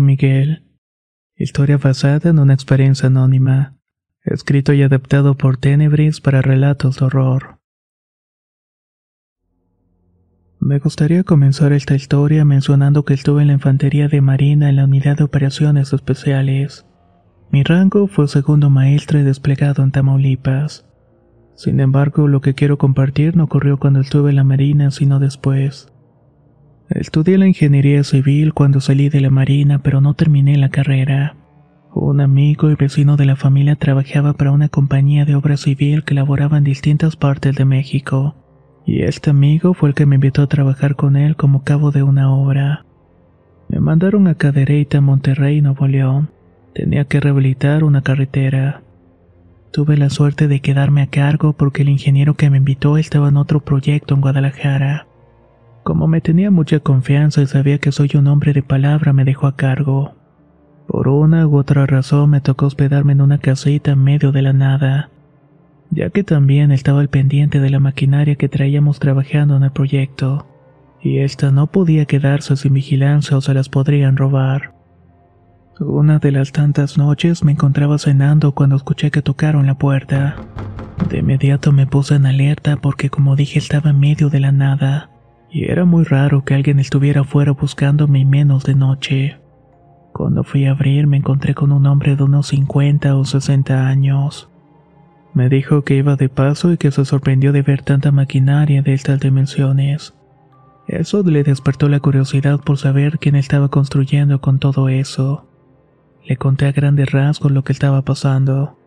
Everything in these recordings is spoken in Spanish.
Miguel. Historia basada en una experiencia anónima. Escrito y adaptado por Tenebris para relatos de horror. Me gustaría comenzar esta historia mencionando que estuve en la Infantería de Marina en la Unidad de Operaciones Especiales. Mi rango fue segundo maestre desplegado en Tamaulipas. Sin embargo, lo que quiero compartir no ocurrió cuando estuve en la Marina, sino después. Estudié la ingeniería civil cuando salí de la Marina, pero no terminé la carrera. Un amigo y vecino de la familia trabajaba para una compañía de obra civil que laboraba en distintas partes de México, y este amigo fue el que me invitó a trabajar con él como cabo de una obra. Me mandaron a Cadereyta, Monterrey, Nuevo León. Tenía que rehabilitar una carretera. Tuve la suerte de quedarme a cargo porque el ingeniero que me invitó estaba en otro proyecto en Guadalajara. Como me tenía mucha confianza y sabía que soy un hombre de palabra, me dejó a cargo. Por una u otra razón me tocó hospedarme en una casita en medio de la nada, ya que también estaba al pendiente de la maquinaria que traíamos trabajando en el proyecto, y esta no podía quedarse sin vigilancia o se las podrían robar. Una de las tantas noches me encontraba cenando cuando escuché que tocaron la puerta. De inmediato me puse en alerta porque como dije estaba en medio de la nada y era muy raro que alguien estuviera afuera buscándome y menos de noche. Cuando fui a abrir me encontré con un hombre de unos 50 o 60 años. Me dijo que iba de paso y que se sorprendió de ver tanta maquinaria de estas dimensiones. Eso le despertó la curiosidad por saber quién estaba construyendo con todo eso. Le conté a grandes rasgos lo que estaba pasando.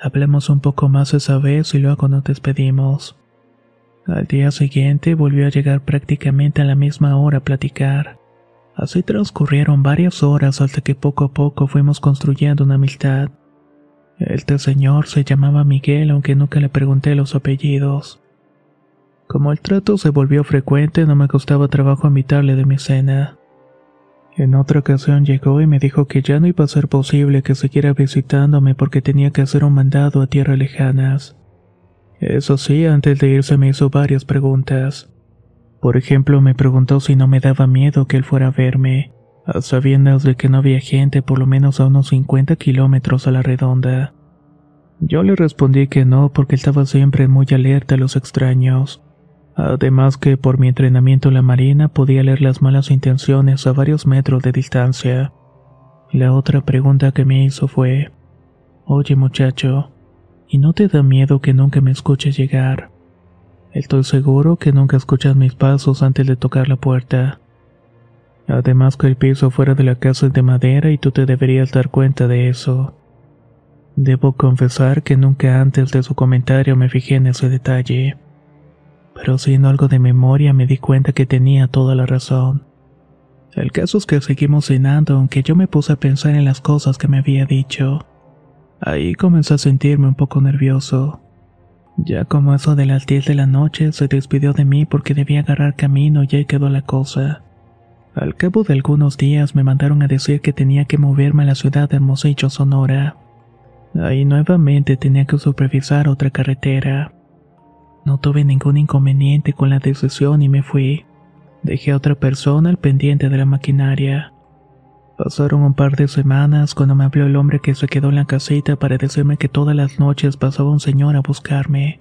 Hablamos un poco más esa vez y luego nos despedimos. Al día siguiente volvió a llegar prácticamente a la misma hora a platicar. Así transcurrieron varias horas hasta que poco a poco fuimos construyendo una amistad. Este señor se llamaba Miguel aunque nunca le pregunté los apellidos. Como el trato se volvió frecuente no me costaba trabajo invitarle de mi cena. En otra ocasión llegó y me dijo que ya no iba a ser posible que siguiera visitándome porque tenía que hacer un mandado a tierras lejanas. Eso sí, antes de irse me hizo varias preguntas. Por ejemplo, me preguntó si no me daba miedo que él fuera a verme, a sabiendas de que no había gente por lo menos a unos 50 kilómetros a la redonda. Yo le respondí que no porque estaba siempre muy alerta a los extraños. Además que por mi entrenamiento en la marina podía leer las malas intenciones a varios metros de distancia. La otra pregunta que me hizo fue, Oye muchacho, ¿Y no te da miedo que nunca me escuches llegar? Estoy seguro que nunca escuchas mis pasos antes de tocar la puerta. Además que el piso fuera de la casa es de madera y tú te deberías dar cuenta de eso. Debo confesar que nunca antes de su comentario me fijé en ese detalle. Pero haciendo algo de memoria me di cuenta que tenía toda la razón. El caso es que seguimos cenando aunque yo me puse a pensar en las cosas que me había dicho. Ahí comencé a sentirme un poco nervioso. Ya como eso de las 10 de la noche se despidió de mí porque debía agarrar camino y ahí quedó la cosa. Al cabo de algunos días me mandaron a decir que tenía que moverme a la ciudad de Hermosillo, Sonora. Ahí nuevamente tenía que supervisar otra carretera. No tuve ningún inconveniente con la decisión y me fui. Dejé a otra persona al pendiente de la maquinaria. Pasaron un par de semanas cuando me habló el hombre que se quedó en la casita para decirme que todas las noches pasaba un señor a buscarme.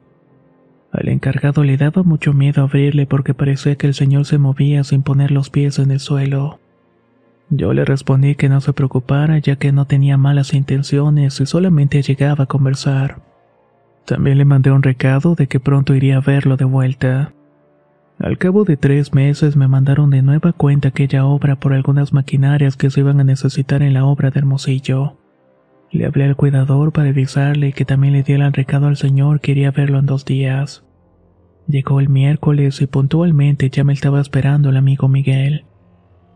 Al encargado le daba mucho miedo abrirle porque parecía que el señor se movía sin poner los pies en el suelo. Yo le respondí que no se preocupara ya que no tenía malas intenciones y solamente llegaba a conversar. También le mandé un recado de que pronto iría a verlo de vuelta. Al cabo de tres meses me mandaron de nueva cuenta aquella obra por algunas maquinarias que se iban a necesitar en la obra de Hermosillo. Le hablé al cuidador para avisarle que también le diera el recado al señor que iría verlo en dos días. Llegó el miércoles y puntualmente ya me estaba esperando el amigo Miguel.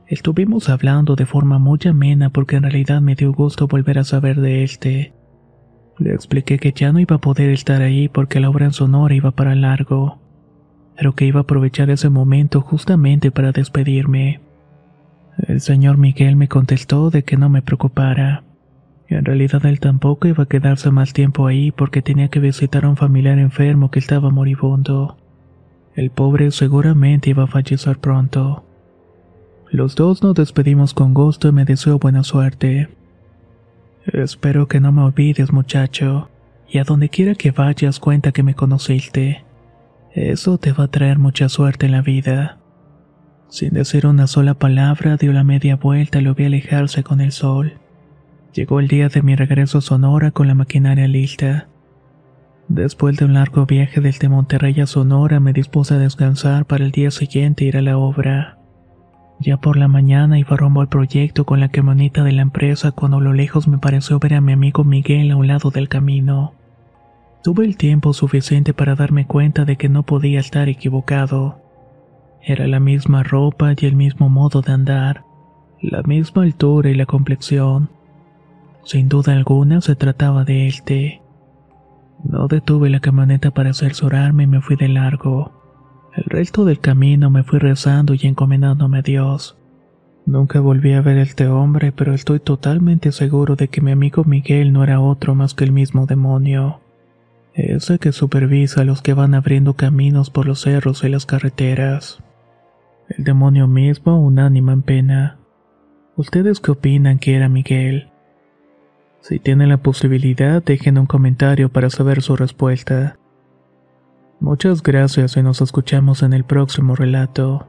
Estuvimos hablando de forma muy amena porque en realidad me dio gusto volver a saber de este. Le expliqué que ya no iba a poder estar ahí porque la obra en Sonora iba para largo pero que iba a aprovechar ese momento justamente para despedirme. El señor Miguel me contestó de que no me preocupara. En realidad él tampoco iba a quedarse más tiempo ahí porque tenía que visitar a un familiar enfermo que estaba moribundo. El pobre seguramente iba a fallecer pronto. Los dos nos despedimos con gusto y me deseo buena suerte. Espero que no me olvides, muchacho, y a donde quiera que vayas cuenta que me conociste. Eso te va a traer mucha suerte en la vida. Sin decir una sola palabra, dio la media vuelta y lo vi alejarse con el sol. Llegó el día de mi regreso a Sonora con la maquinaria lista. Después de un largo viaje desde Monterrey a Sonora, me dispuse a descansar para el día siguiente ir a la obra. Ya por la mañana iba rumbo al proyecto con la camioneta de la empresa cuando a lo lejos me pareció ver a mi amigo Miguel a un lado del camino. Tuve el tiempo suficiente para darme cuenta de que no podía estar equivocado. Era la misma ropa y el mismo modo de andar, la misma altura y la complexión. Sin duda alguna se trataba de este. No detuve la camioneta para cerciorarme y me fui de largo. El resto del camino me fui rezando y encomendándome a Dios. Nunca volví a ver a este hombre, pero estoy totalmente seguro de que mi amigo Miguel no era otro más que el mismo demonio ese que supervisa a los que van abriendo caminos por los cerros y las carreteras. El demonio mismo, un ánima en pena. ¿Ustedes qué opinan que era Miguel? Si tienen la posibilidad, dejen un comentario para saber su respuesta. Muchas gracias y nos escuchamos en el próximo relato.